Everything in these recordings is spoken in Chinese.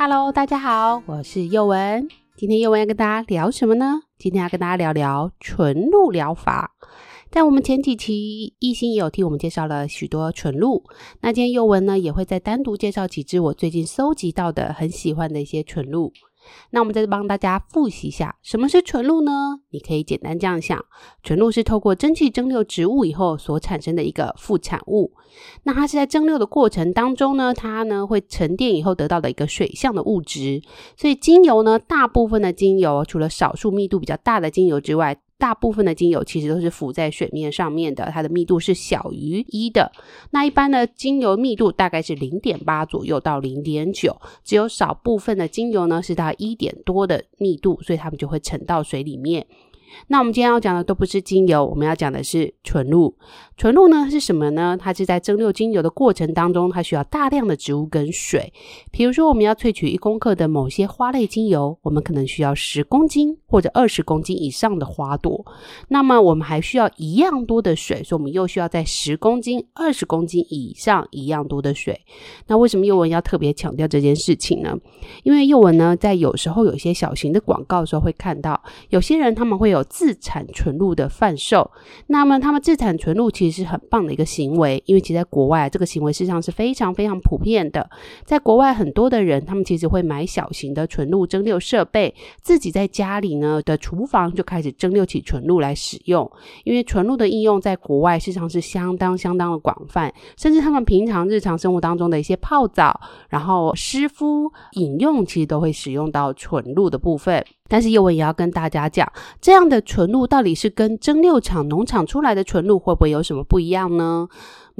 Hello，大家好，我是幼文。今天幼文要跟大家聊什么呢？今天要跟大家聊聊纯露疗法。在我们前几期，艺兴也有替我们介绍了许多纯露。那今天幼文呢，也会再单独介绍几支我最近搜集到的很喜欢的一些纯露。那我们再帮大家复习一下，什么是纯露呢？你可以简单这样想，纯露是透过蒸汽蒸馏植物以后所产生的一个副产物。那它是在蒸馏的过程当中呢，它呢会沉淀以后得到的一个水相的物质。所以精油呢，大部分的精油，除了少数密度比较大的精油之外，大部分的精油其实都是浮在水面上面的，它的密度是小于一的。那一般的精油密度大概是零点八左右到零点九，只有少部分的精油呢是到一点多的密度，所以它们就会沉到水里面。那我们今天要讲的都不是精油，我们要讲的是纯露。纯露呢是什么呢？它是在蒸馏精油的过程当中，它需要大量的植物跟水。比如说，我们要萃取一公克的某些花类精油，我们可能需要十公斤或者二十公斤以上的花朵。那么我们还需要一样多的水，所以我们又需要在十公斤、二十公斤以上一样多的水。那为什么幼文要特别强调这件事情呢？因为幼文呢，在有时候有一些小型的广告的时候会看到，有些人他们会有自产纯露的贩售。那么他们自产纯露其实是很棒的一个行为，因为其实在国外这个行为事实上是非常非常普遍的。在国外很多的人，他们其实会买小型的纯露蒸馏设备，自己在家里呢的厨房就开始蒸馏起纯露来使用。因为纯露的应用在国外事实上是相当相当的广泛，甚至他们平常日常生活当中的一些泡澡，然后湿敷、饮用，其实都会使用到纯露的部分。但是叶文也要跟大家讲，这样的纯露到底是跟蒸馏厂农场出来的纯露会不会有什么不一样呢？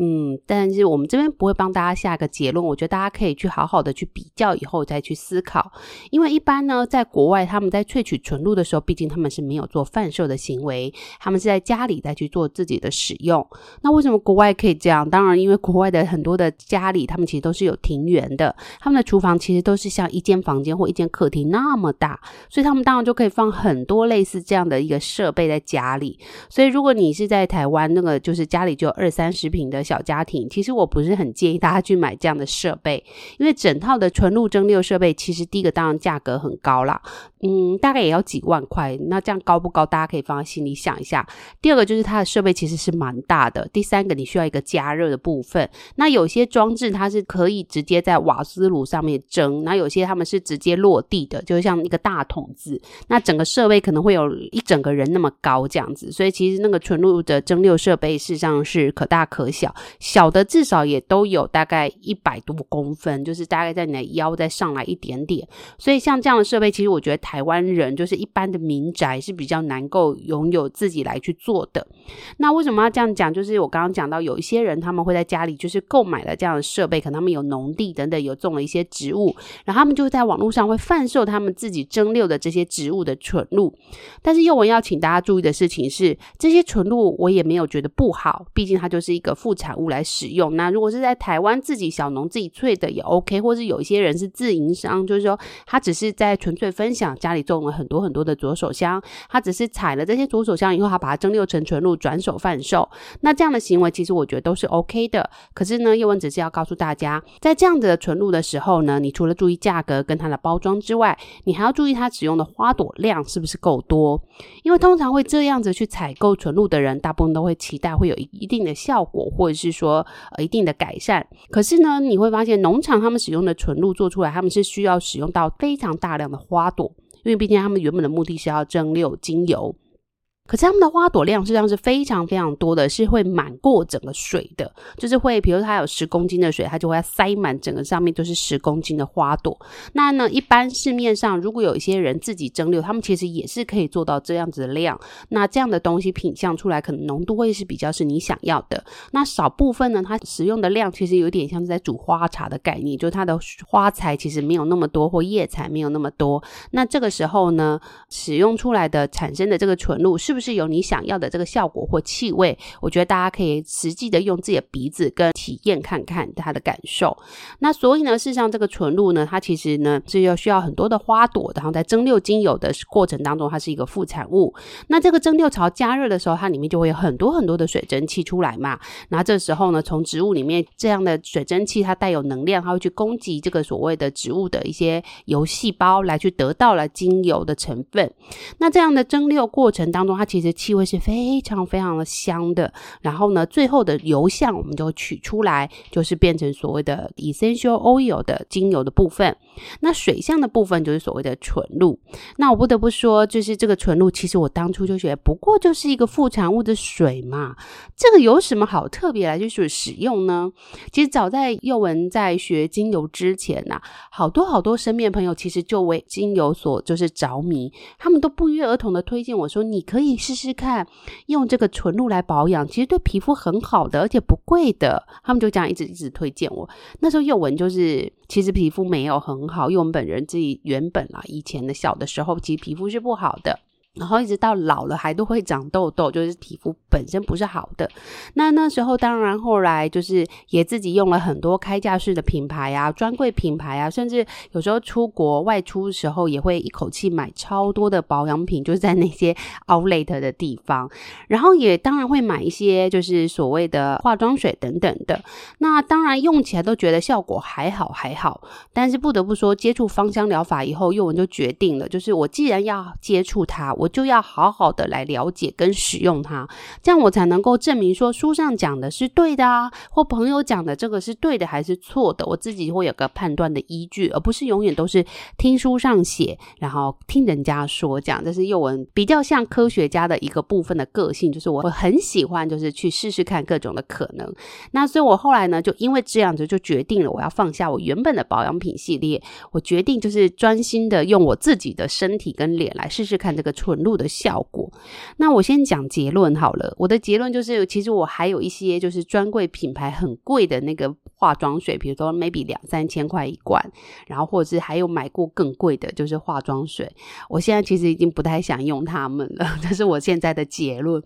嗯，但是我们这边不会帮大家下一个结论，我觉得大家可以去好好的去比较以后再去思考。因为一般呢，在国外他们在萃取纯露的时候，毕竟他们是没有做贩售的行为，他们是在家里再去做自己的使用。那为什么国外可以这样？当然，因为国外的很多的家里，他们其实都是有庭园的，他们的厨房其实都是像一间房间或一间客厅那么大，所以他们当然就可以放很多类似这样的一个设备在家里。所以如果你是在台湾，那个就是家里就有二三十平的。小家庭，其实我不是很建议大家去买这样的设备，因为整套的纯露蒸馏设备，其实第一个当然价格很高啦，嗯，大概也要几万块。那这样高不高？大家可以放在心里想一下。第二个就是它的设备其实是蛮大的。第三个，你需要一个加热的部分。那有些装置它是可以直接在瓦斯炉上面蒸，那有些他们是直接落地的，就像一个大桶子。那整个设备可能会有一整个人那么高这样子，所以其实那个纯露的蒸馏设备事实上是可大可小。小的至少也都有大概一百多公分，就是大概在你的腰再上来一点点。所以像这样的设备，其实我觉得台湾人就是一般的民宅是比较难够拥有自己来去做的。那为什么要这样讲？就是我刚刚讲到有一些人他们会在家里就是购买了这样的设备，可能他们有农地等等，有种了一些植物，然后他们就在网络上会贩售他们自己蒸馏的这些植物的纯露。但是宥雯要请大家注意的事情是，这些纯露我也没有觉得不好，毕竟它就是一个副产产物来使用。那如果是在台湾自己小农自己萃的也 OK，或是有一些人是自营商，就是说他只是在纯粹分享家里种了很多很多的左手香，他只是采了这些左手香以后，他把它蒸馏成纯露转手贩售。那这样的行为其实我觉得都是 OK 的。可是呢，叶文只是要告诉大家，在这样子的纯露的时候呢，你除了注意价格跟它的包装之外，你还要注意它使用的花朵量是不是够多。因为通常会这样子去采购纯露的人，大部分都会期待会有一定的效果，或者是说。呃，一定的改善。可是呢，你会发现农场他们使用的纯露做出来，他们是需要使用到非常大量的花朵，因为毕竟他们原本的目的是要蒸馏精油。可是它们的花朵量实际上是非常非常多的，是会满过整个水的，就是会，比如它有十公斤的水，它就会塞满整个上面都是十公斤的花朵。那呢，一般市面上如果有一些人自己蒸馏，他们其实也是可以做到这样子的量。那这样的东西品相出来，可能浓度会是比较是你想要的。那少部分呢，它使用的量其实有点像是在煮花茶的概念，就是它的花材其实没有那么多，或叶材没有那么多。那这个时候呢，使用出来的产生的这个纯露是不是有你想要的这个效果或气味？我觉得大家可以实际的用自己的鼻子跟体验看看它的感受。那所以呢，事实上这个纯露呢，它其实呢是要需要很多的花朵，然后在蒸馏精油的过程当中，它是一个副产物。那这个蒸馏槽加热的时候，它里面就会有很多很多的水蒸气出来嘛。那这时候呢，从植物里面这样的水蒸气，它带有能量，它会去攻击这个所谓的植物的一些油细胞，来去得到了精油的成分。那这样的蒸馏过程当中，它其实气味是非常非常的香的。然后呢，最后的油相我们就取出来，就是变成所谓的 essential oil 的精油的部分。那水相的部分就是所谓的纯露。那我不得不说，就是这个纯露，其实我当初就觉得，不过就是一个副产物的水嘛，这个有什么好特别来就是使用呢？其实早在幼文在学精油之前呐、好多好多身边朋友其实就为精油所就是着迷，他们都不约而同的推荐我说，你可以试试看用这个纯露来保养，其实对皮肤很好的，而且不贵的。他们就这样一直一直推荐我。那时候幼文就是其实皮肤没有很好，因为我们本人自己原本啊，以前的小的时候其实皮肤是不好的。然后一直到老了还都会长痘痘，就是皮肤本身不是好的。那那时候当然后来就是也自己用了很多开架式的品牌啊、专柜品牌啊，甚至有时候出国外出的时候也会一口气买超多的保养品，就是在那些 outlet 的地方。然后也当然会买一些就是所谓的化妆水等等的。那当然用起来都觉得效果还好还好，但是不得不说接触芳香疗法以后，宥雯就决定了，就是我既然要接触它，我就要好好的来了解跟使用它，这样我才能够证明说书上讲的是对的啊，或朋友讲的这个是对的还是错的，我自己会有个判断的依据，而不是永远都是听书上写，然后听人家说讲。这是宥雯比较像科学家的一个部分的个性，就是我很喜欢就是去试试看各种的可能。那所以我后来呢，就因为这样子就决定了，我要放下我原本的保养品系列，我决定就是专心的用我自己的身体跟脸来试试看这个纯露的效果。那我先讲结论好了。我的结论就是，其实我还有一些就是专柜品牌很贵的那个化妆水，比如说 maybe 两三千块一罐，然后或者是还有买过更贵的，就是化妆水。我现在其实已经不太想用它们了，这是我现在的结论。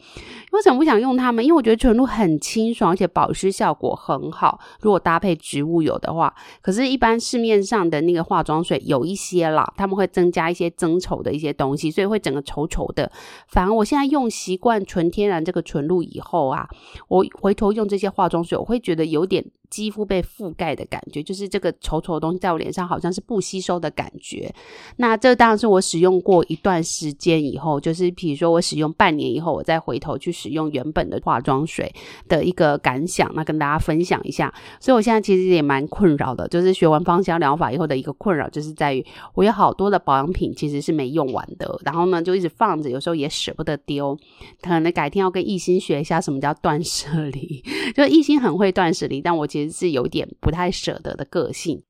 为什么不想用它们？因为我觉得纯露很清爽，而且保湿效果很好。如果搭配植物油的话，可是，一般市面上的那个化妆水有一些啦，他们会增加一些增稠的一些东西，所以会整个稠。稠的，反而我现在用习惯纯天然这个纯露以后啊，我回头用这些化妆水，我会觉得有点。肌肤被覆盖的感觉，就是这个稠稠的东西在我脸上好像是不吸收的感觉。那这当然是我使用过一段时间以后，就是比如说我使用半年以后，我再回头去使用原本的化妆水的一个感想，那跟大家分享一下。所以我现在其实也蛮困扰的，就是学完芳香疗法以后的一个困扰，就是在于我有好多的保养品其实是没用完的，然后呢就一直放着，有时候也舍不得丢。可能改天要跟艺兴学一下什么叫断舍离，就艺兴很会断舍离，但我其实。是有点不太舍得的个性。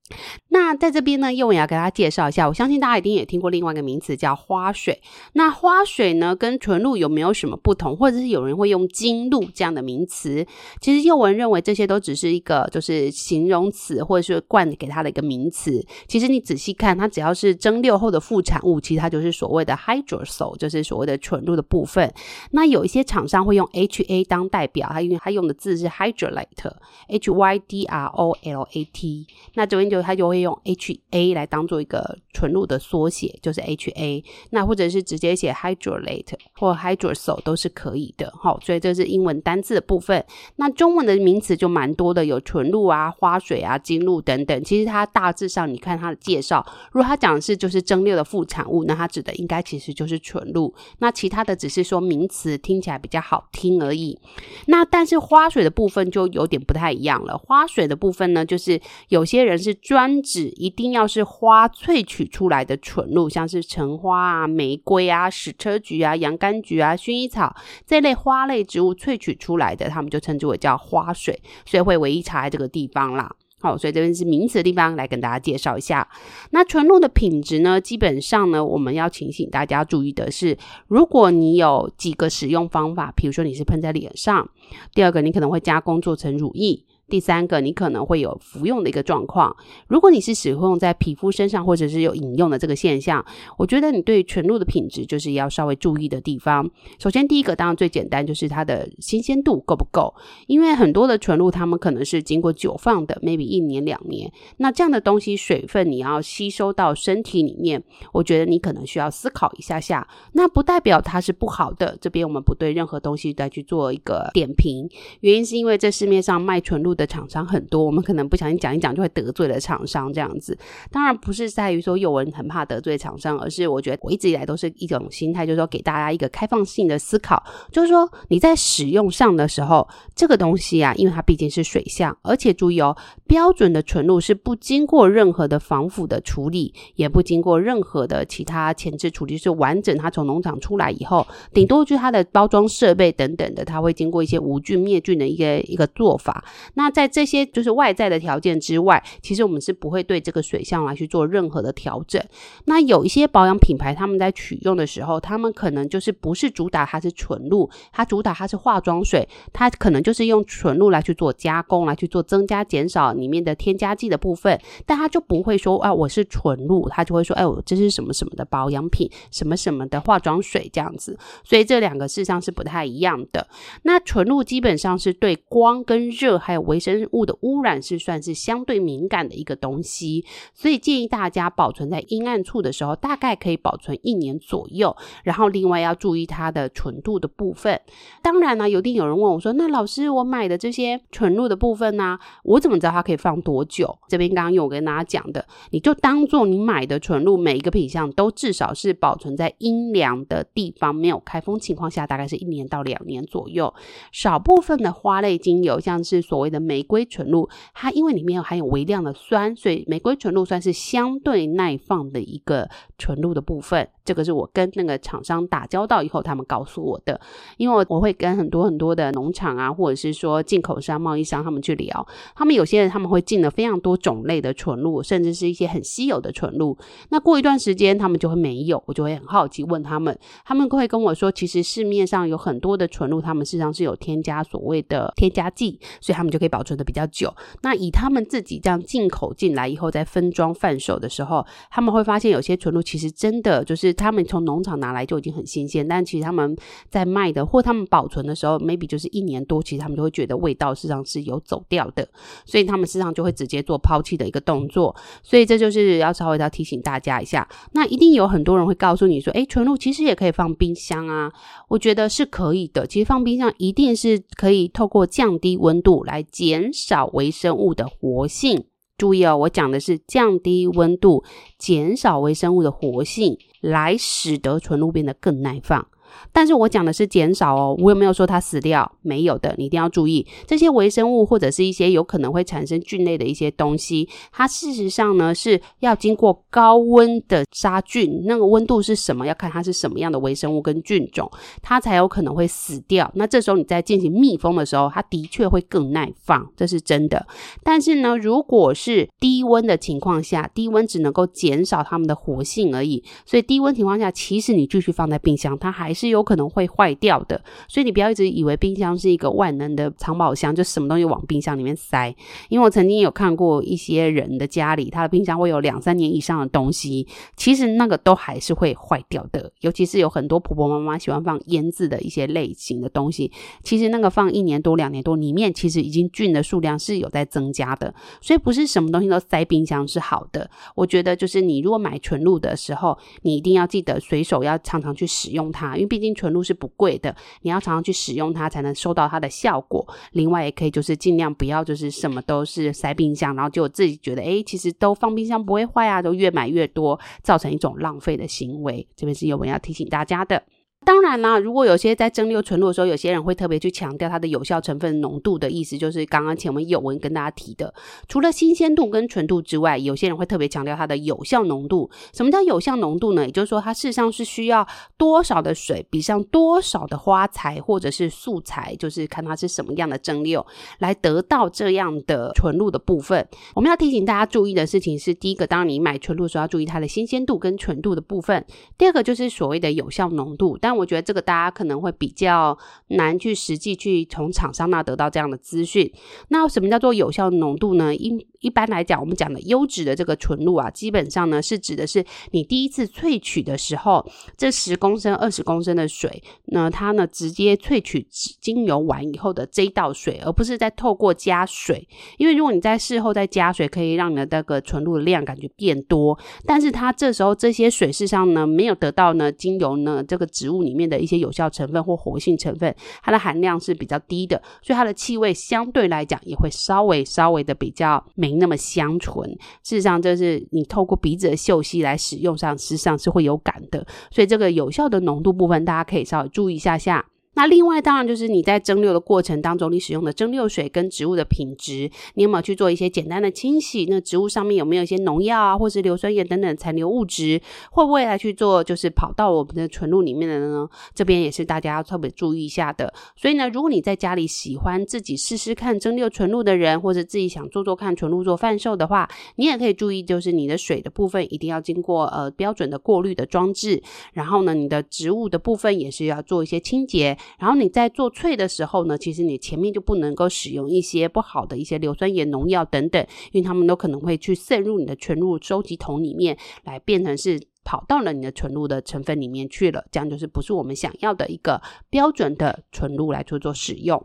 那在这边呢，宥雯也要给大家介绍一下。我相信大家一定也听过另外一个名词叫花水。那花水呢，跟纯露有没有什么不同？或者是有人会用精露这样的名词？其实宥雯认为这些都只是一个就是形容词，或者是冠给它的一个名词。其实你仔细看，它只要是蒸馏后的副产物，其实它就是所谓的 hydrosol，就是所谓的纯露的部分。那有一些厂商会用 HA 当代表，它因为它用的字是 hydrolate，H Y D R O L A T。那这边就它就会用 HA 来当做一个纯露的缩写，就是 HA。那或者是直接写 hydrolate 或 hydrosol 都是可以的。好，所以这是英文单字的部分。那中文的名词就蛮多的，有纯露啊、花水啊、精露等等。其实它大致上，你看它的介绍，如果它讲的是就是蒸馏的副产物，那它指的应该其实就是纯露。那其他的只是说名词听起来比较好听而已。那但是花水的部分就有点不太一样了。花水的部分呢，就是有些人是。专指一定要是花萃取出来的纯露，像是橙花啊、玫瑰啊、矢车菊啊、洋甘菊啊、薰衣草这类花类植物萃取出来的，他们就称之为叫花水，所以会唯一插在这个地方啦。好，所以这边是名词的地方，来跟大家介绍一下。那纯露的品质呢，基本上呢，我们要提醒大家注意的是，如果你有几个使用方法，比如说你是喷在脸上，第二个你可能会加工做成乳液。第三个，你可能会有服用的一个状况。如果你是使用在皮肤身上，或者是有饮用的这个现象，我觉得你对纯露的品质就是要稍微注意的地方。首先，第一个当然最简单就是它的新鲜度够不够，因为很多的纯露它们可能是经过久放的，maybe 一年两年。那这样的东西水分你要吸收到身体里面，我觉得你可能需要思考一下下。那不代表它是不好的，这边我们不对任何东西再去做一个点评。原因是因为这市面上卖纯露的。的厂商很多，我们可能不小心讲一讲就会得罪了厂商这样子。当然不是在于说有人很怕得罪厂商，而是我觉得我一直以来都是一种心态，就是说给大家一个开放性的思考，就是说你在使用上的时候，这个东西啊，因为它毕竟是水相，而且注意哦，标准的纯露是不经过任何的防腐的处理，也不经过任何的其他前置处理，是完整它从农场出来以后，顶多就是它的包装设备等等的，它会经过一些无菌灭菌的一个一个做法。那在这些就是外在的条件之外，其实我们是不会对这个水相来去做任何的调整。那有一些保养品牌，他们在取用的时候，他们可能就是不是主打它是纯露，它主打它是化妆水，它可能就是用纯露来去做加工，来去做增加减少里面的添加剂的部分，但它就不会说啊，我是纯露，它就会说哎，我这是什么什么的保养品，什么什么的化妆水这样子。所以这两个事实上是不太一样的。那纯露基本上是对光跟热还有微生物的污染是算是相对敏感的一个东西，所以建议大家保存在阴暗处的时候，大概可以保存一年左右。然后另外要注意它的纯度的部分。当然呢，有定有人问我说：“那老师，我买的这些纯露的部分呢，我怎么知道它可以放多久？”这边刚刚有跟大家讲的，你就当做你买的纯露每一个品相都至少是保存在阴凉的地方，没有开封情况下，大概是一年到两年左右。少部分的花类精油，像是所谓的玫瑰。纯露，它因为里面有含有微量的酸，所以玫瑰纯露算是相对耐放的一个纯露的部分。这个是我跟那个厂商打交道以后，他们告诉我的。因为我我会跟很多很多的农场啊，或者是说进口商、贸易商他们去聊，他们有些人他们会进了非常多种类的纯露，甚至是一些很稀有的纯露。那过一段时间他们就会没有，我就会很好奇问他们，他们会跟我说，其实市面上有很多的纯露，他们事实上是有添加所谓的添加剂，所以他们就可以保存的比较久。那以他们自己这样进口进来以后，再分装贩售的时候，他们会发现有些纯露其实真的就是。他们从农场拿来就已经很新鲜，但其实他们在卖的或他们保存的时候，maybe 就是一年多，其实他们就会觉得味道实际上是有走掉的，所以他们实际上就会直接做抛弃的一个动作。所以这就是要稍微要提醒大家一下。那一定有很多人会告诉你说，诶，纯露其实也可以放冰箱啊。我觉得是可以的。其实放冰箱一定是可以透过降低温度来减少微生物的活性。注意哦，我讲的是降低温度，减少微生物的活性，来使得纯露变得更耐放。但是我讲的是减少哦，我有没有说它死掉？没有的，你一定要注意这些微生物或者是一些有可能会产生菌类的一些东西，它事实上呢是要经过高温的杀菌，那个温度是什么？要看它是什么样的微生物跟菌种，它才有可能会死掉。那这时候你在进行密封的时候，它的确会更耐放，这是真的。但是呢，如果是低温的情况下，低温只能够减少它们的活性而已，所以低温情况下，其实你继续放在冰箱，它还是。是有可能会坏掉的，所以你不要一直以为冰箱是一个万能的藏宝箱，就什么东西往冰箱里面塞。因为我曾经有看过一些人的家里，他的冰箱会有两三年以上的东西，其实那个都还是会坏掉的。尤其是有很多婆婆妈妈喜欢放腌制的一些类型的东西，其实那个放一年多、两年多，里面其实已经菌的数量是有在增加的。所以不是什么东西都塞冰箱是好的。我觉得就是你如果买纯露的时候，你一定要记得随手要常常去使用它，因为。毕竟纯露是不贵的，你要常常去使用它，才能收到它的效果。另外，也可以就是尽量不要就是什么都是塞冰箱，然后就自己觉得诶，其实都放冰箱不会坏啊，都越买越多，造成一种浪费的行为。这边是有文要提醒大家的。当然啦，如果有些在蒸馏纯露的时候，有些人会特别去强调它的有效成分浓度的意思，就是刚刚前面有文跟大家提的，除了新鲜度跟纯度之外，有些人会特别强调它的有效浓度。什么叫有效浓度呢？也就是说，它事实上是需要多少的水比上多少的花材或者是素材，就是看它是什么样的蒸馏，来得到这样的纯露的部分。我们要提醒大家注意的事情是，第一个，当你买纯露的时候要注意它的新鲜度跟纯度的部分；第二个就是所谓的有效浓度，但我觉得这个大家可能会比较难去实际去从厂商那得到这样的资讯。那什么叫做有效浓度呢？一一般来讲，我们讲的优质的这个纯露啊，基本上呢是指的是你第一次萃取的时候，这十公升、二十公升的水，那它呢直接萃取精油完以后的这一道水，而不是再透过加水。因为如果你在事后再加水，可以让你的那个纯露的量感觉变多，但是它这时候这些水事实上呢没有得到呢精油呢这个植物里面的一些有效成分或活性成分，它的含量是比较低的，所以它的气味相对来讲也会稍微稍微的比较没那么香醇。事实上，这是你透过鼻子的嗅息来使用上，实际上是会有感的。所以这个有效的浓度部分，大家可以稍微注意一下下。那另外当然就是你在蒸馏的过程当中，你使用的蒸馏水跟植物的品质，你有没有去做一些简单的清洗？那植物上面有没有一些农药啊，或是硫酸盐等等残留物质，会不会来去做就是跑到我们的纯露里面的呢？这边也是大家要特别注意一下的。所以呢，如果你在家里喜欢自己试试看蒸馏纯露的人，或者自己想做做看纯露做贩售的话，你也可以注意，就是你的水的部分一定要经过呃标准的过滤的装置，然后呢，你的植物的部分也是要做一些清洁。然后你在做萃的时候呢，其实你前面就不能够使用一些不好的一些硫酸盐、农药等等，因为它们都可能会去渗入你的纯露收集桶里面，来变成是跑到了你的纯露的成分里面去了，这样就是不是我们想要的一个标准的纯露来做做使用。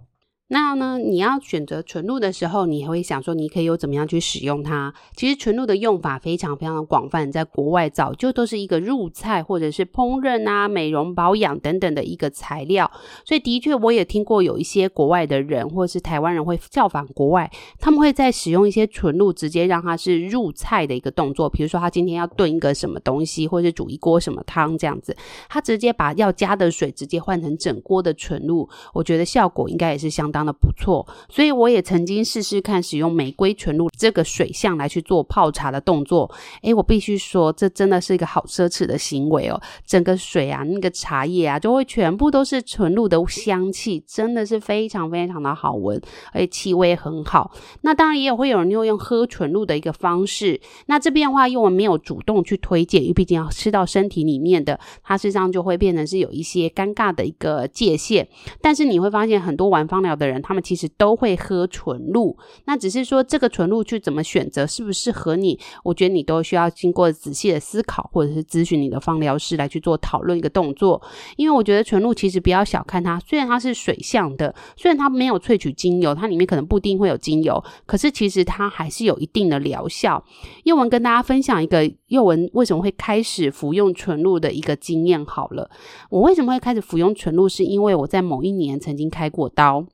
那呢，你要选择纯露的时候，你还会想说，你可以有怎么样去使用它？其实纯露的用法非常非常的广泛，在国外早就都是一个入菜或者是烹饪啊、美容保养等等的一个材料。所以的确，我也听过有一些国外的人或者是台湾人会效仿国外，他们会在使用一些纯露，直接让它是入菜的一个动作。比如说，他今天要炖一个什么东西，或者是煮一锅什么汤这样子，他直接把要加的水直接换成整锅的纯露，我觉得效果应该也是相当。当的不错，所以我也曾经试试看使用玫瑰纯露这个水相来去做泡茶的动作。诶，我必须说，这真的是一个好奢侈的行为哦。整个水啊，那个茶叶啊，就会全部都是纯露的香气，真的是非常非常的好闻，而且气味很好。那当然也会有人用用喝纯露的一个方式。那这边的话，因为我没有主动去推荐，因为毕竟要吃到身体里面的，它实上就会变成是有一些尴尬的一个界限。但是你会发现，很多玩芳疗的人，他们其实都会喝纯露，那只是说这个纯露去怎么选择，适不适合你，我觉得你都需要经过仔细的思考，或者是咨询你的芳疗师来去做讨论一个动作。因为我觉得纯露其实不要小看它，虽然它是水相的，虽然它没有萃取精油，它里面可能不一定会有精油，可是其实它还是有一定的疗效。宥雯跟大家分享一个宥雯为什么会开始服用纯露的一个经验好了，我为什么会开始服用纯露，是因为我在某一年曾经开过刀。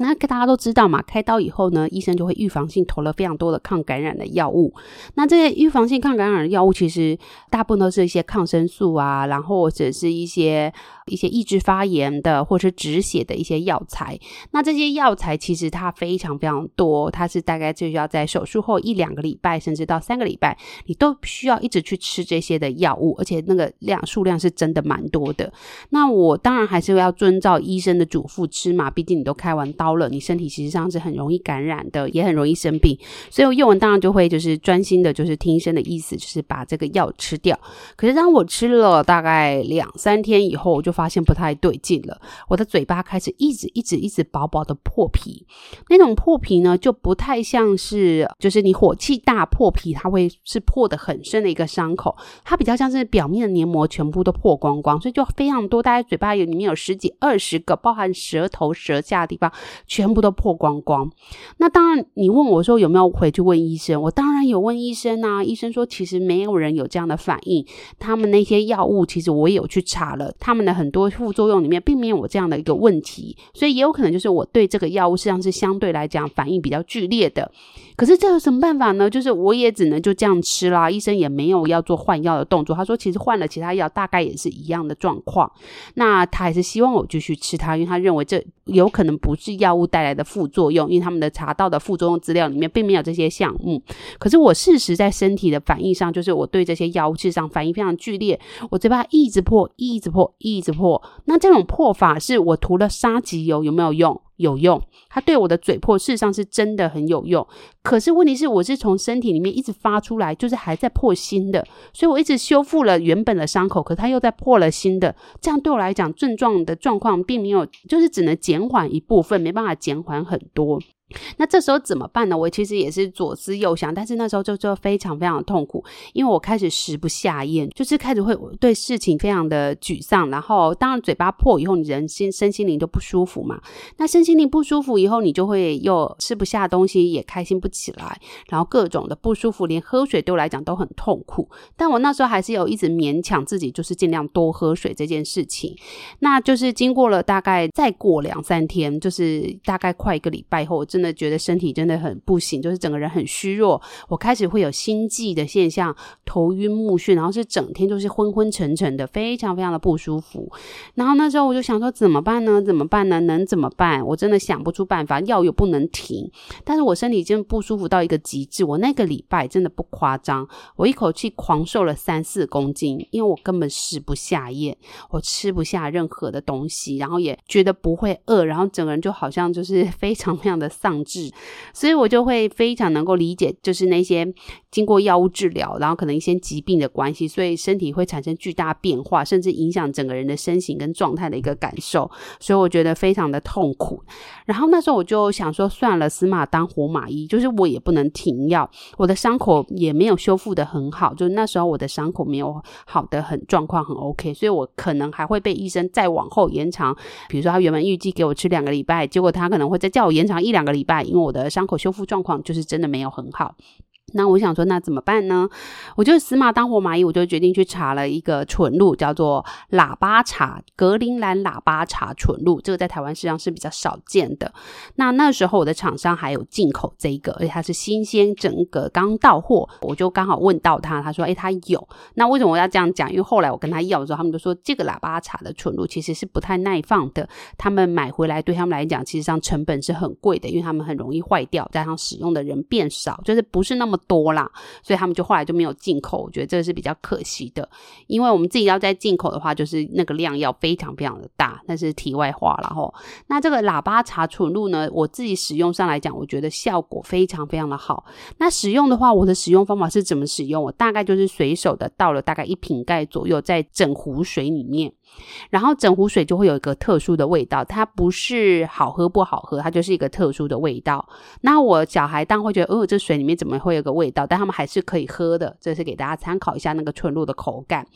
那大家都知道嘛，开刀以后呢，医生就会预防性投了非常多的抗感染的药物。那这些预防性抗感染的药物，其实大部分都是一些抗生素啊，然后或者是一些一些抑制发炎的，或者是止血的一些药材。那这些药材其实它非常非常多，它是大概就要在手术后一两个礼拜，甚至到三个礼拜，你都需要一直去吃这些的药物，而且那个量数量是真的蛮多的。那我当然还是要遵照医生的嘱咐吃嘛，毕竟你都开完刀高了，你身体其实上是很容易感染的，也很容易生病，所以我宥雯当然就会就是专心的，就是听医生的意思，就是把这个药吃掉。可是当我吃了大概两三天以后，我就发现不太对劲了，我的嘴巴开始一直一直一直薄薄的破皮，那种破皮呢，就不太像是就是你火气大破皮，它会是破得很深的一个伤口，它比较像是表面的黏膜全部都破光光，所以就非常多，大概嘴巴有里面有十几二十个，包含舌头、舌下的地方。全部都破光光。那当然，你问我说有没有回去问医生？我当然有问医生啊。医生说其实没有人有这样的反应。他们那些药物其实我也有去查了，他们的很多副作用里面并没有我这样的一个问题，所以也有可能就是我对这个药物实际上是相对来讲反应比较剧烈的。可是这有什么办法呢？就是我也只能就这样吃啦。医生也没有要做换药的动作。他说其实换了其他药大概也是一样的状况。那他还是希望我继续吃它，因为他认为这有可能不是药物带来的副作用，因为他们的查到的副作用资料里面并没有这些项目。可是我事实在身体的反应上，就是我对这些药物事实上反应非常剧烈，我嘴巴一直破，一直破，一直破。那这种破法是我涂了沙棘油有没有用？有用，它对我的嘴破事实上是真的很有用。可是问题是，我是从身体里面一直发出来，就是还在破新的，所以我一直修复了原本的伤口，可它又在破了新的。这样对我来讲，症状的状况并没有，就是只能减缓一部分，没办法减缓很多。那这时候怎么办呢？我其实也是左思右想，但是那时候就就非常非常的痛苦，因为我开始食不下咽，就是开始会对事情非常的沮丧，然后当然嘴巴破以后，你人心身心灵都不舒服嘛。那身心灵不舒服以后，你就会又吃不下东西，也开心不起来，然后各种的不舒服，连喝水对我来讲都很痛苦。但我那时候还是有一直勉强自己，就是尽量多喝水这件事情。那就是经过了大概再过两三天，就是大概快一个礼拜后，真。真的觉得身体真的很不行，就是整个人很虚弱。我开始会有心悸的现象，头晕目眩，然后是整天都是昏昏沉沉的，非常非常的不舒服。然后那时候我就想说，怎么办呢？怎么办呢？能怎么办？我真的想不出办法，药又不能停。但是我身体真的不舒服到一个极致。我那个礼拜真的不夸张，我一口气狂瘦了三四公斤，因为我根本食不下咽，我吃不下任何的东西，然后也觉得不会饿，然后整个人就好像就是 非常非常的丧。抗制，所以我就会非常能够理解，就是那些经过药物治疗，然后可能一些疾病的关系，所以身体会产生巨大变化，甚至影响整个人的身形跟状态的一个感受。所以我觉得非常的痛苦。然后那时候我就想说，算了，死马当活马医，就是我也不能停药，我的伤口也没有修复的很好，就那时候我的伤口没有好的很状况很 OK，所以我可能还会被医生再往后延长。比如说他原本预计给我吃两个礼拜，结果他可能会再叫我延长一两个礼。礼拜，因为我的伤口修复状况就是真的没有很好。那我想说，那怎么办呢？我就死马当活马医，我就决定去查了一个纯露，叫做喇叭茶格陵兰喇叭茶纯露，这个在台湾实际上是比较少见的。那那时候我的厂商还有进口这一个，而且它是新鲜，整个刚到货，我就刚好问到他，他说：“诶，他有。”那为什么我要这样讲？因为后来我跟他要的时候，他们就说这个喇叭茶的纯露其实是不太耐放的，他们买回来对他们来讲，其实上成本是很贵的，因为他们很容易坏掉，加上使用的人变少，就是不是那么。多啦，所以他们就后来就没有进口。我觉得这是比较可惜的，因为我们自己要再进口的话，就是那个量要非常非常的大。那是题外话了吼。那这个喇叭茶纯露呢，我自己使用上来讲，我觉得效果非常非常的好。那使用的话，我的使用方法是怎么使用？我大概就是随手的倒了大概一瓶盖左右，在整壶水里面。然后整壶水就会有一个特殊的味道，它不是好喝不好喝，它就是一个特殊的味道。那我小孩当然会觉得，哦，这水里面怎么会有个味道？但他们还是可以喝的，这是给大家参考一下那个纯露的口感。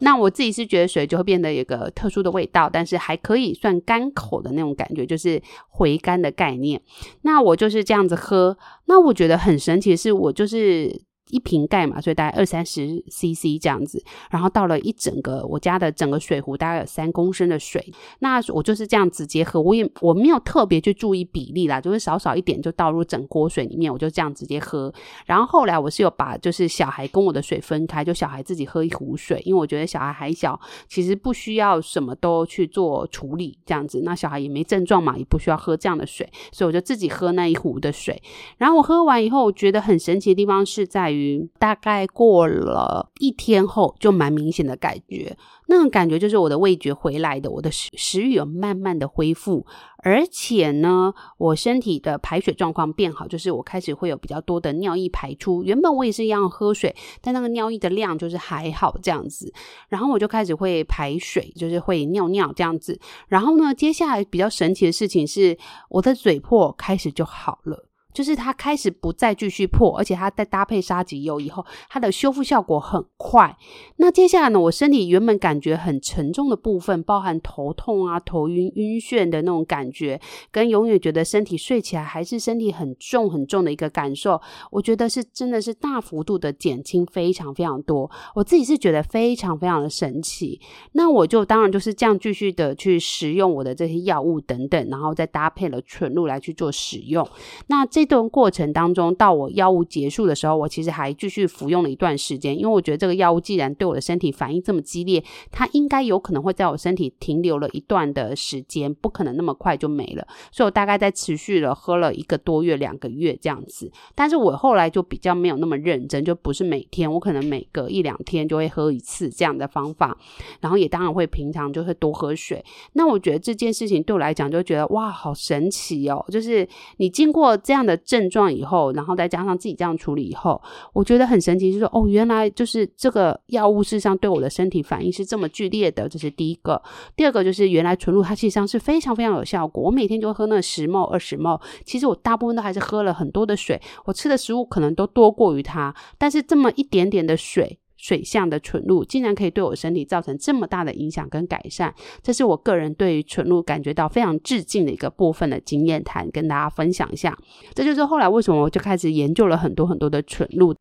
那我自己是觉得水就会变得有个特殊的味道，但是还可以算干口的那种感觉，就是回甘的概念。那我就是这样子喝，那我觉得很神奇是，我就是。一瓶盖嘛，所以大概二三十 CC 这样子，然后倒了一整个我家的整个水壶，大概有三公升的水。那我就是这样直接喝，我也我没有特别去注意比例啦，就是少少一点就倒入整锅水里面，我就这样直接喝。然后后来我是有把就是小孩跟我的水分开，就小孩自己喝一壶水，因为我觉得小孩还小，其实不需要什么都去做处理这样子。那小孩也没症状嘛，也不需要喝这样的水，所以我就自己喝那一壶的水。然后我喝完以后，我觉得很神奇的地方是在于。大概过了一天后，就蛮明显的感觉，那种感觉就是我的味觉回来的，我的食食欲有慢慢的恢复，而且呢，我身体的排水状况变好，就是我开始会有比较多的尿液排出。原本我也是一样喝水，但那个尿液的量就是还好这样子，然后我就开始会排水，就是会尿尿这样子。然后呢，接下来比较神奇的事情是，我的嘴破开始就好了。就是它开始不再继续破，而且它再搭配沙棘油以后，它的修复效果很快。那接下来呢，我身体原本感觉很沉重的部分，包含头痛啊、头晕、晕眩的那种感觉，跟永远觉得身体睡起来还是身体很重很重的一个感受，我觉得是真的是大幅度的减轻，非常非常多。我自己是觉得非常非常的神奇。那我就当然就是这样继续的去使用我的这些药物等等，然后再搭配了纯露来去做使用。那这这段过程当中，到我药物结束的时候，我其实还继续服用了一段时间，因为我觉得这个药物既然对我的身体反应这么激烈，它应该有可能会在我身体停留了一段的时间，不可能那么快就没了。所以我大概在持续了喝了一个多月、两个月这样子。但是我后来就比较没有那么认真，就不是每天，我可能每隔一两天就会喝一次这样的方法，然后也当然会平常就会多喝水。那我觉得这件事情对我来讲，就觉得哇，好神奇哦！就是你经过这样的症状以后，然后再加上自己这样处理以后，我觉得很神奇，就是说哦，原来就是这个药物事实上对我的身体反应是这么剧烈的，这是第一个。第二个就是原来纯露它实际上是非常非常有效果。我每天就喝那十 ml、二十 ml，其实我大部分都还是喝了很多的水，我吃的食物可能都多过于它，但是这么一点点的水。水相的纯露竟然可以对我身体造成这么大的影响跟改善，这是我个人对于纯露感觉到非常致敬的一个部分的经验谈，跟大家分享一下。这就是后来为什么我就开始研究了很多很多的纯露。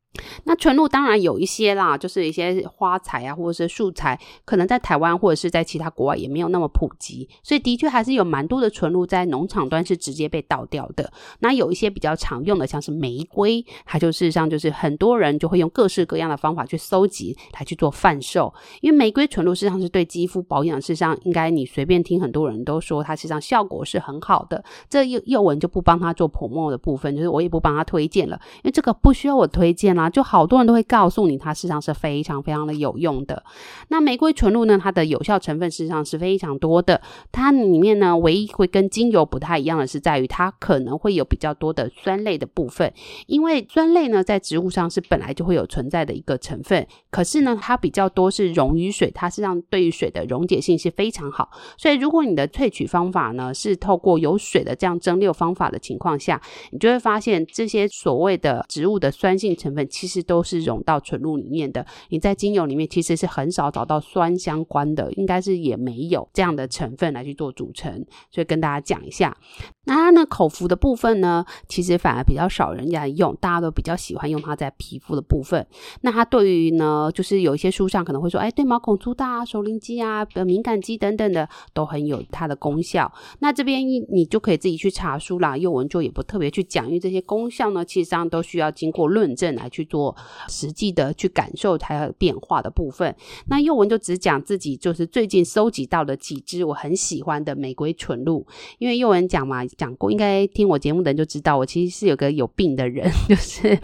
那纯露当然有一些啦，就是一些花材啊，或者是素材，可能在台湾或者是在其他国外也没有那么普及，所以的确还是有蛮多的纯露在农场端是直接被倒掉的。那有一些比较常用的，像是玫瑰，它就事实上就是很多人就会用各式各样的方法去搜集来去做贩售，因为玫瑰纯露事实上是对肌肤保养，事实上应该你随便听很多人都说它实际上效果是很好的。这又又文就不帮他做泼墨的部分，就是我也不帮他推荐了，因为这个不需要我推荐啦。就好多人都会告诉你，它事实上是非常非常的有用的。那玫瑰纯露呢，它的有效成分事实上是非常多的。它里面呢，唯一会跟精油不太一样的是，在于它可能会有比较多的酸类的部分。因为酸类呢，在植物上是本来就会有存在的一个成分，可是呢，它比较多是溶于水，它实际上对于水的溶解性是非常好。所以，如果你的萃取方法呢，是透过有水的这样蒸馏方法的情况下，你就会发现这些所谓的植物的酸性成分其实都是溶到纯露里面的。你在精油里面其实是很少找到酸相关的，应该是也没有这样的成分来去做组成。所以跟大家讲一下，那它呢，口服的部分呢，其实反而比较少人家用，大家都比较喜欢用它在皮肤的部分。那它对于呢，呃就是有一些书上可能会说，哎，对毛孔粗大啊、熟龄肌啊、敏感肌等等的都很有它的功效。那这边你就可以自己去查书啦，幼文就也不特别去讲，因为这些功效呢，其实上都需要经过论证来去做实际的去感受它变化的部分。那幼文就只讲自己就是最近收集到的几支我很喜欢的玫瑰纯露，因为幼文讲嘛，讲过，应该听我节目的人就知道，我其实是有个有病的人，就是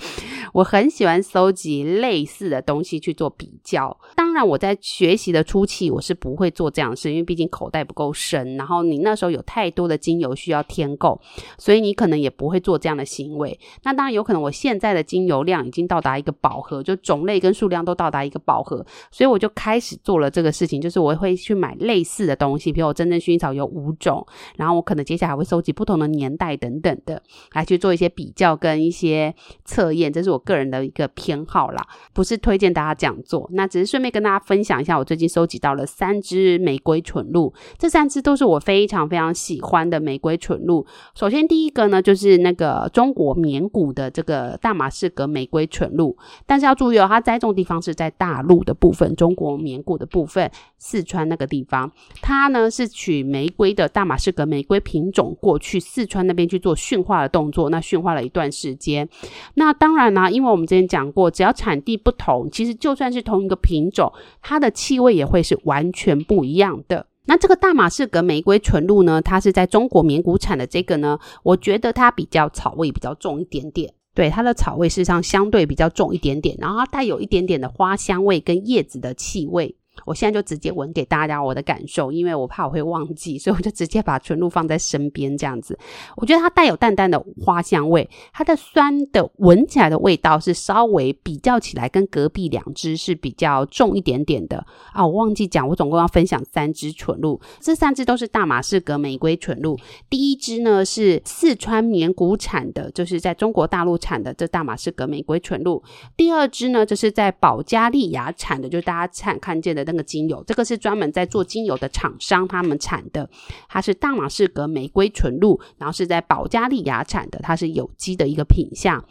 我很喜欢收集类似的东西去做比较。当然，我在学习的初期，我是不会做这样的事，因为毕竟口袋不够深，然后你那时候有太多的精油需要添购，所以你可能也不会做这样的行为。那当然有可能，我现在的精油量已经到达一个饱和，就种类跟数量都到达一个饱和，所以我就开始做了这个事情，就是我会去买类似的东西，比如我真正薰衣草有五种，然后我可能接下来会收集不同的年代等等的，来去做一些比较跟一些测验，这是我个人的一个偏好啦，不是推荐大家这样做。那只是顺便跟大家分享一下，我最近收集到了三支玫瑰纯露，这三支都是我非常非常喜欢的玫瑰纯露。首先第一个呢，就是那个中国绵谷的这个大马士革玫瑰纯露，但是要注意哦，它栽种地方是在大陆的部分，中国绵谷的部分，四川那个地方，它呢是取玫瑰的大马士革玫瑰品种过去四川那边去做驯化的动作，那驯化了一段时间。那当然呢，因为我们之前讲过，只要产地不同，其实就算是同一个品种，它的气味也会是完全不一样的。那这个大马士革玫瑰纯露呢，它是在中国绵谷产的这个呢，我觉得它比较草味比较重一点点。对，它的草味事实上相对比较重一点点，然后它带有一点点的花香味跟叶子的气味。我现在就直接闻给大家我的感受，因为我怕我会忘记，所以我就直接把纯露放在身边这样子。我觉得它带有淡淡的花香味，它的酸的闻起来的味道是稍微比较起来跟隔壁两支是比较重一点点的啊。我忘记讲，我总共要分享三支纯露，这三支都是大马士革玫瑰纯露。第一支呢是四川绵谷产的，就是在中国大陆产的这大马士革玫瑰纯露。第二支呢就是在保加利亚产的，就是大家看看见的那个精油，这个是专门在做精油的厂商他们产的，它是大马士革玫瑰纯露，然后是在保加利亚产的，它是有机的一个品相。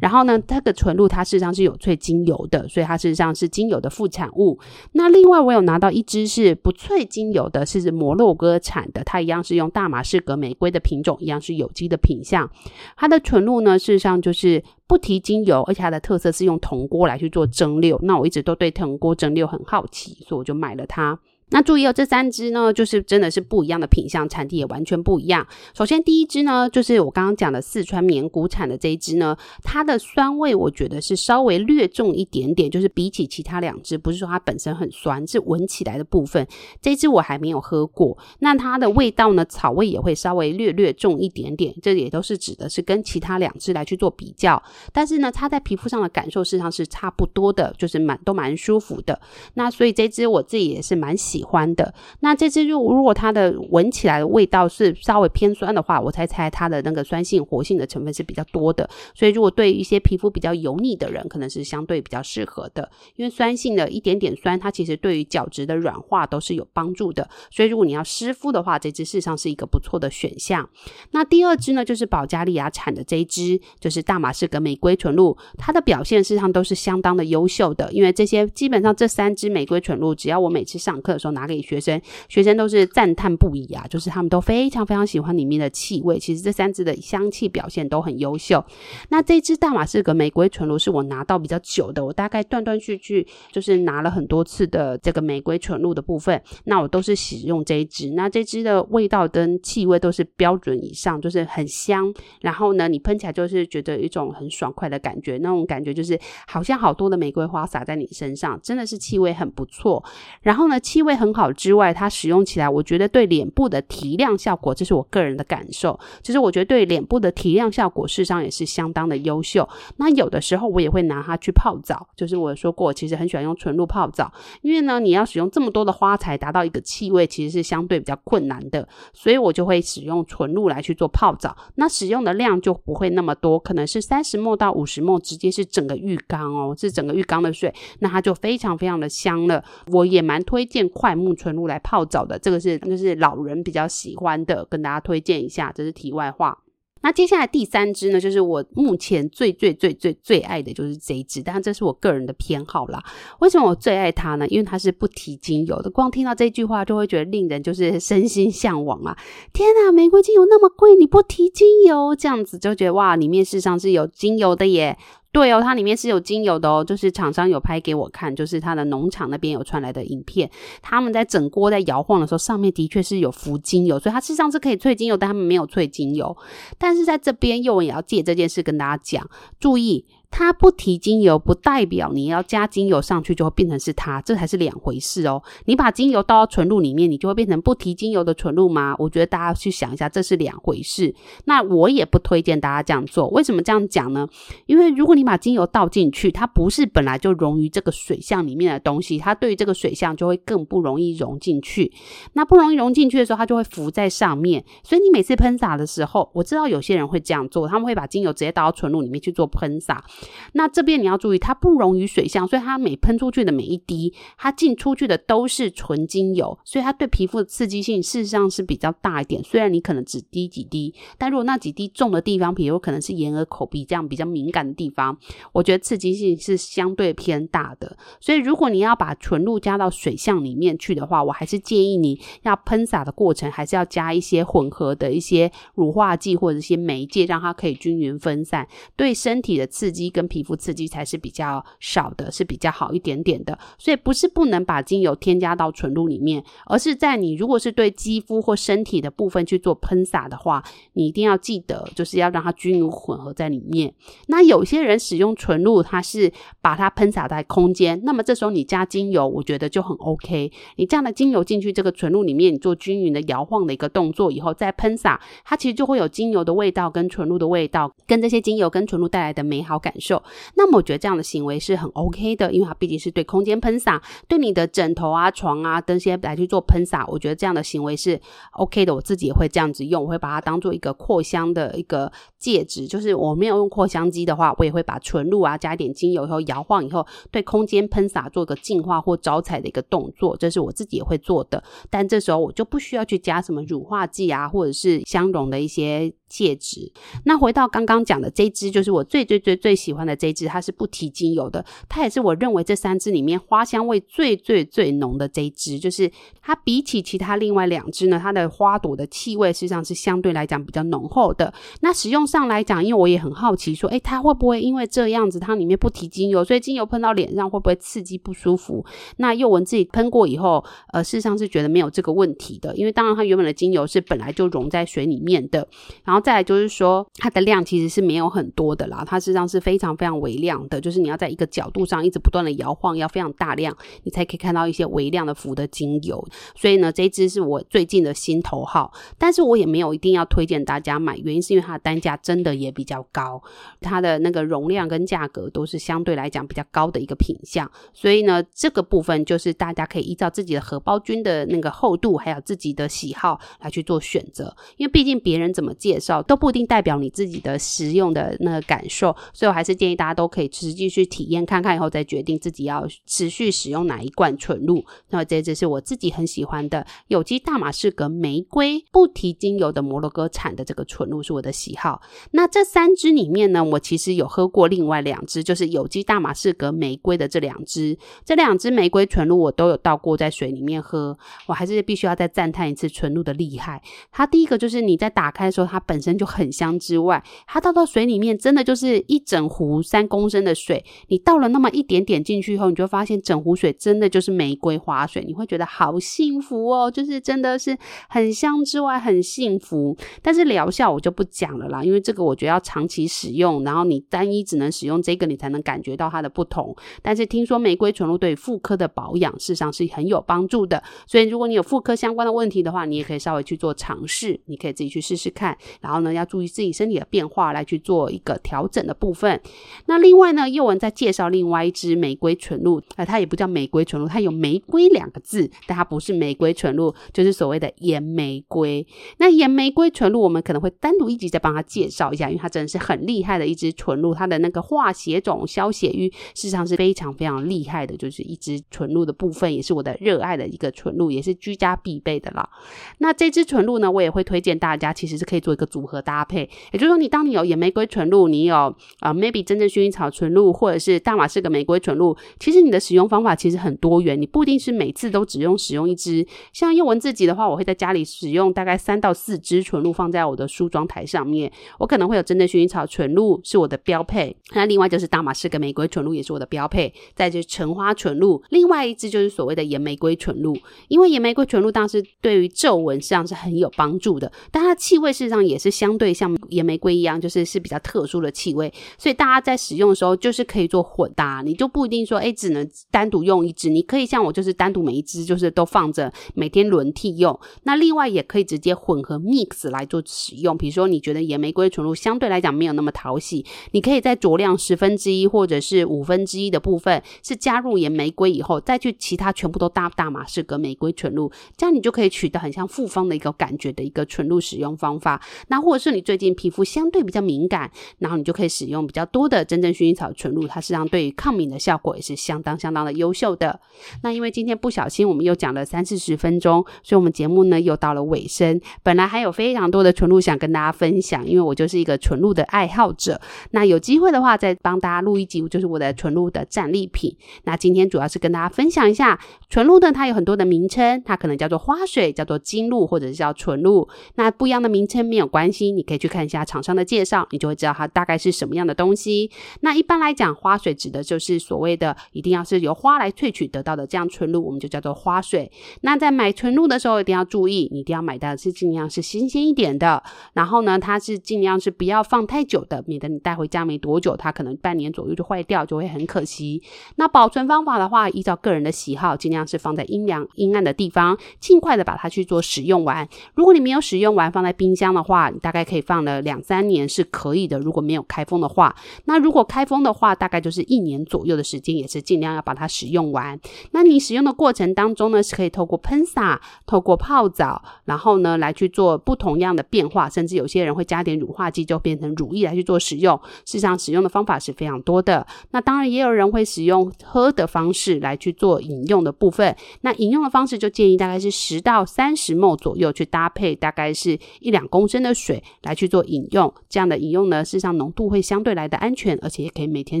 然后呢，这个纯露它事实上是有萃精油的，所以它事实上是精油的副产物。那另外我有拿到一支是不萃精油的，是摩洛哥产的，它一样是用大马士革玫瑰的品种，一样是有机的品相。它的纯露呢，事实上就是。不提精油，而且它的特色是用铜锅来去做蒸馏。那我一直都对铜锅蒸馏很好奇，所以我就买了它。那注意哦，这三支呢，就是真的是不一样的品相，产地也完全不一样。首先第一支呢，就是我刚刚讲的四川绵谷产的这一支呢，它的酸味我觉得是稍微略重一点点，就是比起其他两支，不是说它本身很酸，是闻起来的部分。这支我还没有喝过，那它的味道呢，草味也会稍微略略重一点点，这也都是指的是跟其他两支来去做比较。但是呢，它在皮肤上的感受事实上是差不多的，就是蛮都蛮舒服的。那所以这支我自己也是蛮喜。喜欢的。那这支如如果它的闻起来的味道是稍微偏酸的话，我猜猜它的那个酸性活性的成分是比较多的，所以如果对一些皮肤比较油腻的人，可能是相对比较适合的。因为酸性的一点点酸，它其实对于角质的软化都是有帮助的。所以如果你要湿敷的话，这支事实上是一个不错的选项。那第二支呢，就是保加利亚产的这一支，就是大马士革玫瑰纯露，它的表现事实上都是相当的优秀的。因为这些基本上这三支玫瑰纯露，只要我每次上课。拿给学生，学生都是赞叹不已啊！就是他们都非常非常喜欢里面的气味。其实这三支的香气表现都很优秀。那这支大马士革玫瑰纯露是我拿到比较久的，我大概断断续续就是拿了很多次的这个玫瑰纯露的部分。那我都是使用这一支。那这支的味道跟气味都是标准以上，就是很香。然后呢，你喷起来就是觉得一种很爽快的感觉，那种感觉就是好像好多的玫瑰花洒在你身上，真的是气味很不错。然后呢，气味很。好之外，它使用起来，我觉得对脸部的提亮效果，这是我个人的感受。其实我觉得对脸部的提亮效果，事实上也是相当的优秀。那有的时候我也会拿它去泡澡，就是我说过，其实很喜欢用纯露泡澡，因为呢，你要使用这么多的花材达到一个气味，其实是相对比较困难的，所以我就会使用纯露来去做泡澡。那使用的量就不会那么多，可能是三十 m 到五十 m 直接是整个浴缸哦，是整个浴缸的水，那它就非常非常的香了。我也蛮推荐。木纯露来泡澡的，这个是就是老人比较喜欢的，跟大家推荐一下。这是题外话。那接下来第三支呢，就是我目前最最最最最爱的就是这一支，但这是我个人的偏好啦。为什么我最爱它呢？因为它是不提精油的，光听到这句话就会觉得令人就是身心向往啊！天哪，玫瑰精油那么贵，你不提精油，这样子就觉得哇，里面事实上是有精油的耶。对哦，它里面是有精油的哦，就是厂商有拍给我看，就是它的农场那边有传来的影片，他们在整锅在摇晃的时候，上面的确是有浮精油，所以它事实上是可以萃精油，但他们没有萃精油。但是在这边，用也要借这件事跟大家讲，注意。它不提精油，不代表你要加精油上去就会变成是它，这才是两回事哦。你把精油倒到纯露里面，你就会变成不提精油的纯露吗？我觉得大家去想一下，这是两回事。那我也不推荐大家这样做。为什么这样讲呢？因为如果你把精油倒进去，它不是本来就溶于这个水相里面的东西，它对于这个水相就会更不容易溶进去。那不容易溶进去的时候，它就会浮在上面。所以你每次喷洒的时候，我知道有些人会这样做，他们会把精油直接倒到纯露里面去做喷洒。那这边你要注意，它不溶于水相，所以它每喷出去的每一滴，它进出去的都是纯精油，所以它对皮肤的刺激性事实上是比较大一点。虽然你可能只滴几滴，但如果那几滴重的地方，比如可能是眼耳口鼻这样比较敏感的地方，我觉得刺激性是相对偏大的。所以如果你要把纯露加到水相里面去的话，我还是建议你要喷洒的过程还是要加一些混合的一些乳化剂或者一些媒介，让它可以均匀分散，对身体的刺激。激跟皮肤刺激才是比较少的，是比较好一点点的。所以不是不能把精油添加到纯露里面，而是在你如果是对肌肤或身体的部分去做喷洒的话，你一定要记得，就是要让它均匀混合在里面。那有些人使用纯露，它是把它喷洒在空间，那么这时候你加精油，我觉得就很 OK。你这样的精油进去这个纯露里面，你做均匀的摇晃的一个动作以后再喷洒，它其实就会有精油的味道跟纯露的味道，跟这些精油跟纯露带来的美好感感受。那么我觉得这样的行为是很 OK 的，因为它毕竟是对空间喷洒，对你的枕头啊、床啊、灯些来去做喷洒，我觉得这样的行为是 OK 的。我自己也会这样子用，我会把它当做一个扩香的一个介质。就是我没有用扩香机的话，我也会把纯露啊加一点精油以后摇晃以后，对空间喷洒做一个净化或招财的一个动作，这是我自己也会做的。但这时候我就不需要去加什么乳化剂啊，或者是香容的一些。戒指。那回到刚刚讲的这一支，就是我最最最最喜欢的这一支，它是不提精油的，它也是我认为这三支里面花香味最最最浓的这一支。就是它比起其他另外两支呢，它的花朵的气味实际上是相对来讲比较浓厚的。那使用上来讲，因为我也很好奇，说，诶，它会不会因为这样子，它里面不提精油，所以精油喷到脸上会不会刺激不舒服？那又闻自己喷过以后，呃，事实上是觉得没有这个问题的，因为当然它原本的精油是本来就溶在水里面的，然后。然后再来就是说，它的量其实是没有很多的啦，它实际上是非常非常微量的，就是你要在一个角度上一直不断的摇晃，要非常大量，你才可以看到一些微量的浮的精油。所以呢，这一支是我最近的心头好，但是我也没有一定要推荐大家买，原因是因为它的单价真的也比较高，它的那个容量跟价格都是相对来讲比较高的一个品相。所以呢，这个部分就是大家可以依照自己的荷包菌的那个厚度，还有自己的喜好来去做选择，因为毕竟别人怎么介。都不一定代表你自己的使用的那个感受，所以我还是建议大家都可以实际去体验看看，以后再决定自己要持续使用哪一罐纯露。那这支是我自己很喜欢的有机大马士革玫瑰不提精油的摩洛哥产的这个纯露是我的喜好。那这三支里面呢，我其实有喝过另外两支，就是有机大马士革玫瑰的这两支，这两支玫瑰纯露我都有倒过在水里面喝，我还是必须要再赞叹一次纯露的厉害。它第一个就是你在打开的时候，它本本身就很香之外，它倒到水里面，真的就是一整壶三公升的水，你倒了那么一点点进去以后，你就发现整壶水真的就是玫瑰花水，你会觉得好幸福哦，就是真的是很香之外很幸福。但是疗效我就不讲了啦，因为这个我觉得要长期使用，然后你单一只能使用这个，你才能感觉到它的不同。但是听说玫瑰纯露对妇科的保养事实上是很有帮助的，所以如果你有妇科相关的问题的话，你也可以稍微去做尝试，你可以自己去试试看。然后呢，要注意自己身体的变化来去做一个调整的部分。那另外呢，又文在介绍另外一支玫瑰纯露，呃，它也不叫玫瑰纯露，它有玫瑰两个字，但它不是玫瑰纯露，就是所谓的盐玫瑰。那盐玫瑰纯露，我们可能会单独一集再帮它介绍一下，因为它真的是很厉害的一支纯露，它的那个化血肿、消血瘀，事实上是非常非常厉害的，就是一支纯露的部分，也是我的热爱的一个纯露，也是居家必备的啦。那这支纯露呢，我也会推荐大家，其实是可以做一个。组合搭配，也就是说，你当你有野玫瑰纯露，你有啊、呃、maybe 真正薰衣草纯露，或者是大马士革玫瑰纯露，其实你的使用方法其实很多元，你不一定是每次都只用使用一支。像宥雯自己的话，我会在家里使用大概三到四支纯露放在我的梳妆台上面，我可能会有真正薰衣草纯露是我的标配，那另外就是大马士革玫瑰纯露也是我的标配，再就是橙花纯露，另外一支就是所谓的野玫瑰纯露，因为野玫瑰纯露当时对于皱纹实际上是很有帮助的，但它的气味事实上也是。是相对像野玫瑰一样，就是是比较特殊的气味，所以大家在使用的时候就是可以做混搭，你就不一定说哎，只能单独用一支，你可以像我就是单独每一支就是都放着，每天轮替用。那另外也可以直接混合 mix 来做使用，比如说你觉得野玫瑰纯露相对来讲没有那么讨喜，你可以在酌量十分之一或者是五分之一的部分是加入野玫瑰以后，再去其他全部都搭大马士革玫瑰纯露，这样你就可以取得很像复方的一个感觉的一个纯露使用方法。那那或者是你最近皮肤相对比较敏感，然后你就可以使用比较多的真正薰衣草纯露，它实际上对于抗敏的效果也是相当相当的优秀的。那因为今天不小心我们又讲了三四十分钟，所以我们节目呢又到了尾声。本来还有非常多的纯露想跟大家分享，因为我就是一个纯露的爱好者。那有机会的话再帮大家录一集，就是我的纯露的战利品。那今天主要是跟大家分享一下纯露呢，它有很多的名称，它可能叫做花水，叫做精露，或者是叫纯露。那不一样的名称没有关关系，你可以去看一下厂商的介绍，你就会知道它大概是什么样的东西。那一般来讲，花水指的就是所谓的一定要是由花来萃取得到的这样纯露，我们就叫做花水。那在买纯露的时候，一定要注意，你一定要买的是尽量是新鲜一点的，然后呢，它是尽量是不要放太久的，免得你带回家没多久，它可能半年左右就坏掉，就会很可惜。那保存方法的话，依照个人的喜好，尽量是放在阴凉阴暗的地方，尽快的把它去做使用完。如果你没有使用完，放在冰箱的话，你大概可以放了两三年是可以的。如果没有开封的话，那如果开封的话，大概就是一年左右的时间，也是尽量要把它使用完。那你使用的过程当中呢，是可以透过喷洒、透过泡澡，然后呢来去做不同样的变化，甚至有些人会加点乳化剂，就变成乳液来去做使用。事实上，使用的方法是非常多的。那当然也有人会使用喝的方式来去做饮用的部分。那饮用的方式就建议大概是十到三十 ml 左右去搭配，大概是一两公升的水来去做饮用。这样的饮用呢，事实上浓度会相对来的安全，而且也可以每天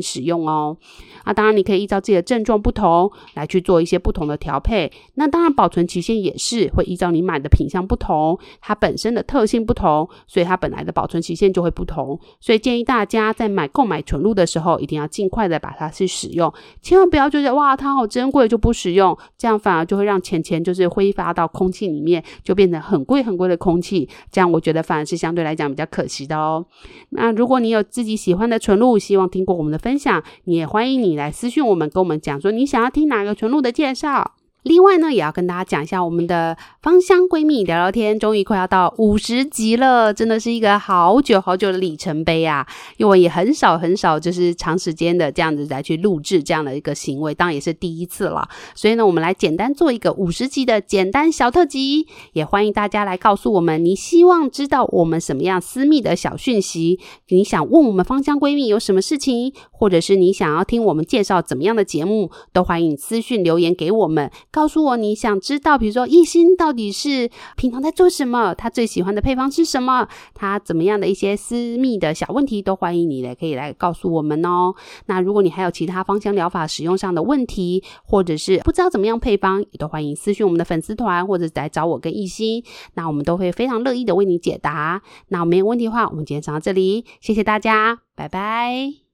使用哦。啊，当然你可以依照自己的症状不同来去做一些不同的调配。那当然保存期限也是会依照你买的品相不同，它本身的特性不同，所以它本来的保存期限就会不同。所以建议大家在买购买纯露的时候，一定要尽快的把它去使用，千万不要觉得哇，它好珍贵就不使用，这样反而就会让钱钱就是挥发到空气里面，就变成很贵很贵的空气。这样我觉得反是相对来讲比较可惜的哦。那如果你有自己喜欢的纯露，希望听过我们的分享，你也欢迎你来私讯我们，跟我们讲说你想要听哪个纯露的介绍。另外呢，也要跟大家讲一下我们的芳香闺蜜聊聊天，终于快要到五十集了，真的是一个好久好久的里程碑啊！因为也很少很少就是长时间的这样子来去录制这样的一个行为，当然也是第一次了。所以呢，我们来简单做一个五十集的简单小特辑，也欢迎大家来告诉我们你希望知道我们什么样私密的小讯息，你想问我们芳香闺蜜有什么事情，或者是你想要听我们介绍怎么样的节目，都欢迎私讯留言给我们。告诉我你想知道，比如说一心到底是平常在做什么，他最喜欢的配方是什么，他怎么样的一些私密的小问题，都欢迎你来可以来告诉我们哦。那如果你还有其他芳香疗法使用上的问题，或者是不知道怎么样配方，也都欢迎私讯我们的粉丝团，或者来找我跟一心，那我们都会非常乐意的为你解答。那没有问题的话，我们今天上到这里，谢谢大家，拜拜。